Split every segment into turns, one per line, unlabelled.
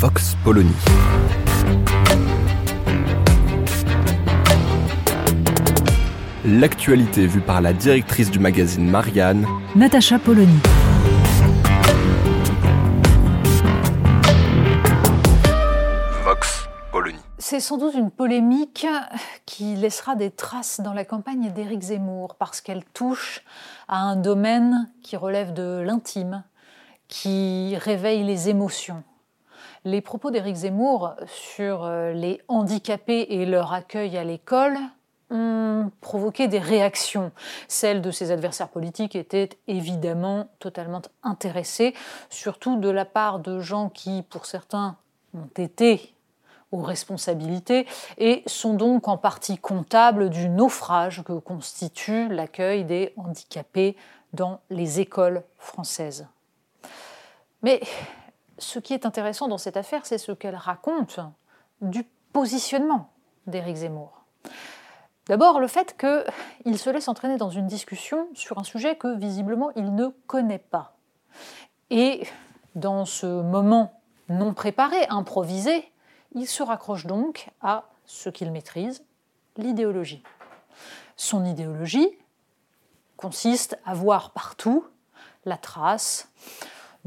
Vox Polony. L'actualité vue par la directrice du magazine Marianne,
Natacha Polony.
Vox Polony.
C'est sans doute une polémique qui laissera des traces dans la campagne d'Éric Zemmour parce qu'elle touche à un domaine qui relève de l'intime, qui réveille les émotions. Les propos d'Éric Zemmour sur euh, les handicapés et leur accueil à l'école ont provoqué des réactions. Celles de ses adversaires politiques étaient évidemment totalement intéressées, surtout de la part de gens qui, pour certains, ont été aux responsabilités et sont donc en partie comptables du naufrage que constitue l'accueil des handicapés dans les écoles françaises. Mais ce qui est intéressant dans cette affaire, c'est ce qu'elle raconte du positionnement d'Éric Zemmour. D'abord, le fait qu'il se laisse entraîner dans une discussion sur un sujet que visiblement il ne connaît pas. Et dans ce moment non préparé, improvisé, il se raccroche donc à ce qu'il maîtrise, l'idéologie. Son idéologie consiste à voir partout la trace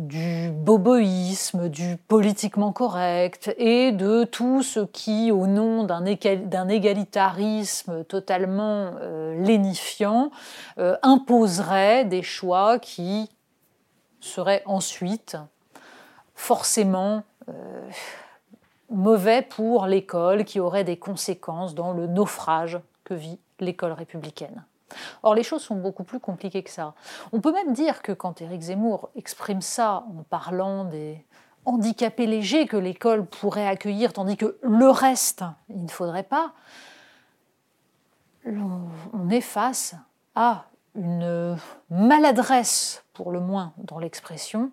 du boboïsme, du politiquement correct et de tout ce qui, au nom d'un égalitarisme totalement euh, lénifiant, euh, imposerait des choix qui seraient ensuite forcément euh, mauvais pour l'école, qui auraient des conséquences dans le naufrage que vit l'école républicaine. Or, les choses sont beaucoup plus compliquées que ça. On peut même dire que quand Éric Zemmour exprime ça en parlant des handicapés légers que l'école pourrait accueillir, tandis que le reste, il ne faudrait pas, on est face à une maladresse, pour le moins dans l'expression,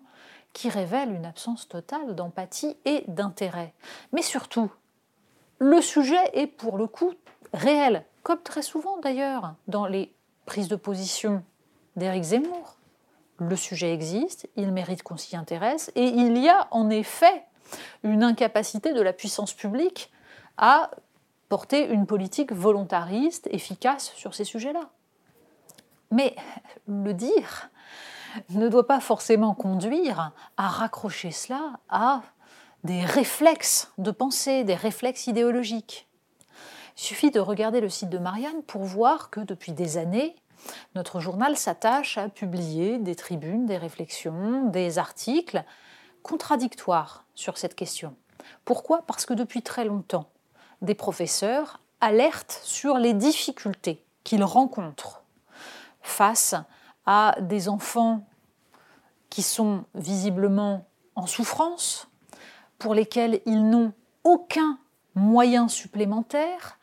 qui révèle une absence totale d'empathie et d'intérêt. Mais surtout, le sujet est pour le coup réel, comme très souvent d'ailleurs dans les prises de position d'Éric Zemmour. Le sujet existe, il mérite qu'on s'y intéresse, et il y a en effet une incapacité de la puissance publique à porter une politique volontariste, efficace sur ces sujets-là. Mais le dire ne doit pas forcément conduire à raccrocher cela à des réflexes de pensée, des réflexes idéologiques. Il suffit de regarder le site de Marianne pour voir que depuis des années, notre journal s'attache à publier des tribunes, des réflexions, des articles contradictoires sur cette question. Pourquoi? Parce que depuis très longtemps, des professeurs alertent sur les difficultés qu'ils rencontrent face à des enfants qui sont visiblement en souffrance, pour lesquels ils n'ont aucun moyen supplémentaire,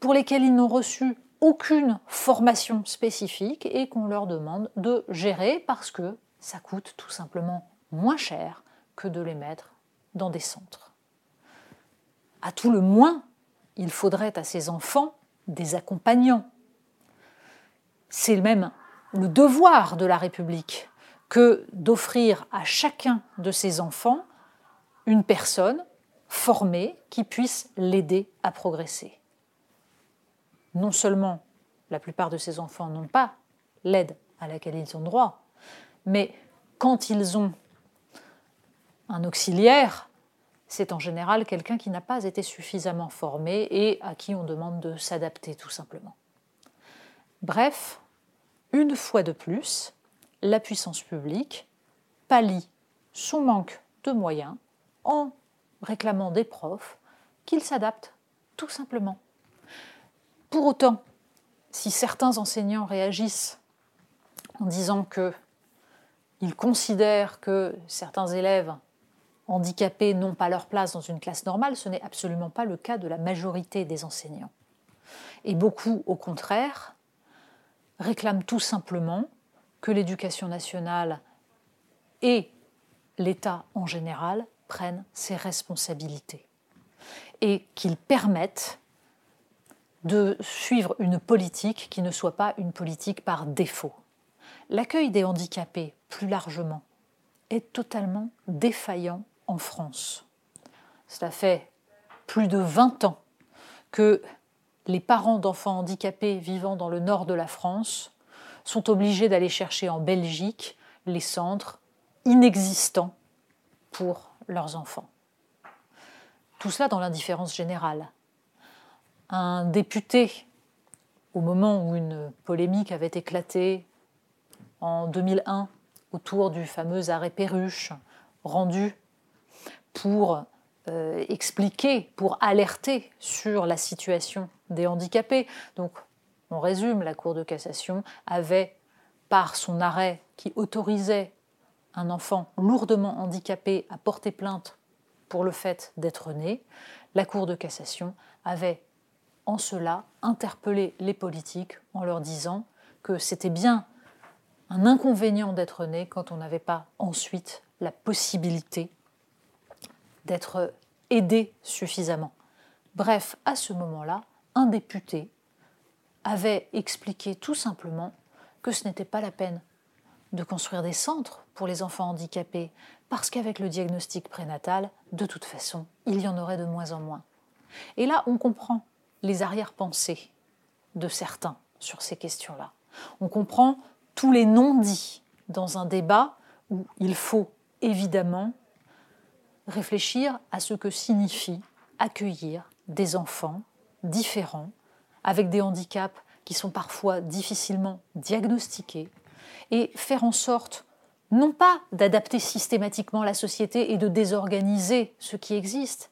pour lesquels ils n'ont reçu aucune formation spécifique et qu'on leur demande de gérer parce que ça coûte tout simplement moins cher que de les mettre dans des centres. À tout le moins, il faudrait à ces enfants des accompagnants. C'est même le devoir de la République que d'offrir à chacun de ces enfants une personne formée qui puisse l'aider à progresser. Non seulement la plupart de ces enfants n'ont pas l'aide à laquelle ils ont droit, mais quand ils ont un auxiliaire, c'est en général quelqu'un qui n'a pas été suffisamment formé et à qui on demande de s'adapter tout simplement. Bref, une fois de plus, la puissance publique pallie son manque de moyens en réclamant des profs qu'ils s'adaptent tout simplement. Pour autant, si certains enseignants réagissent en disant que ils considèrent que certains élèves handicapés n'ont pas leur place dans une classe normale, ce n'est absolument pas le cas de la majorité des enseignants. Et beaucoup, au contraire, réclament tout simplement que l'éducation nationale et l'État en général prennent ses responsabilités et qu'ils permettent de suivre une politique qui ne soit pas une politique par défaut. L'accueil des handicapés, plus largement, est totalement défaillant en France. Cela fait plus de 20 ans que les parents d'enfants handicapés vivant dans le nord de la France sont obligés d'aller chercher en Belgique les centres inexistants pour leurs enfants. Tout cela dans l'indifférence générale. Un député, au moment où une polémique avait éclaté en 2001 autour du fameux arrêt Perruche, rendu pour euh, expliquer, pour alerter sur la situation des handicapés. Donc, on résume, la Cour de cassation avait, par son arrêt qui autorisait un enfant lourdement handicapé à porter plainte pour le fait d'être né, la Cour de cassation avait en cela interpellé les politiques en leur disant que c'était bien un inconvénient d'être né quand on n'avait pas ensuite la possibilité d'être aidé suffisamment. Bref, à ce moment-là, un député avait expliqué tout simplement que ce n'était pas la peine de construire des centres pour les enfants handicapés, parce qu'avec le diagnostic prénatal, de toute façon, il y en aurait de moins en moins. Et là, on comprend les arrière-pensées de certains sur ces questions-là. On comprend tous les non-dits dans un débat où il faut évidemment réfléchir à ce que signifie accueillir des enfants différents, avec des handicaps qui sont parfois difficilement diagnostiqués, et faire en sorte non pas d'adapter systématiquement la société et de désorganiser ce qui existe,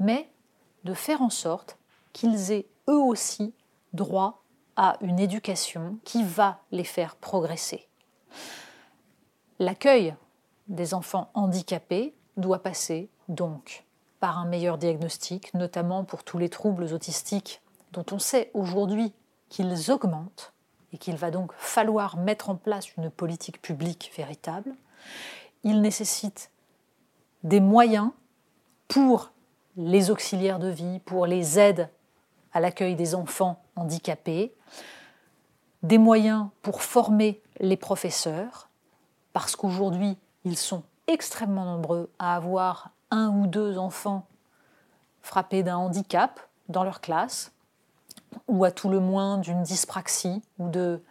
mais de faire en sorte qu'ils aient eux aussi droit à une éducation qui va les faire progresser. L'accueil des enfants handicapés doit passer donc par un meilleur diagnostic, notamment pour tous les troubles autistiques dont on sait aujourd'hui qu'ils augmentent et qu'il va donc falloir mettre en place une politique publique véritable. Il nécessite des moyens pour les auxiliaires de vie, pour les aides à l'accueil des enfants handicapés, des moyens pour former les professeurs, parce qu'aujourd'hui, ils sont extrêmement nombreux à avoir un ou deux enfants frappés d'un handicap dans leur classe, ou à tout le moins d'une dyspraxie ou de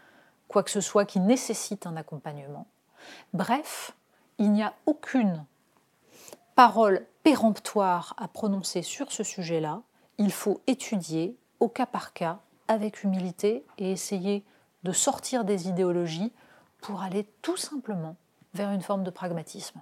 quoi que ce soit qui nécessite un accompagnement. Bref, il n'y a aucune parole péremptoire à prononcer sur ce sujet-là. Il faut étudier au cas par cas, avec humilité, et essayer de sortir des idéologies pour aller tout simplement vers une forme de pragmatisme.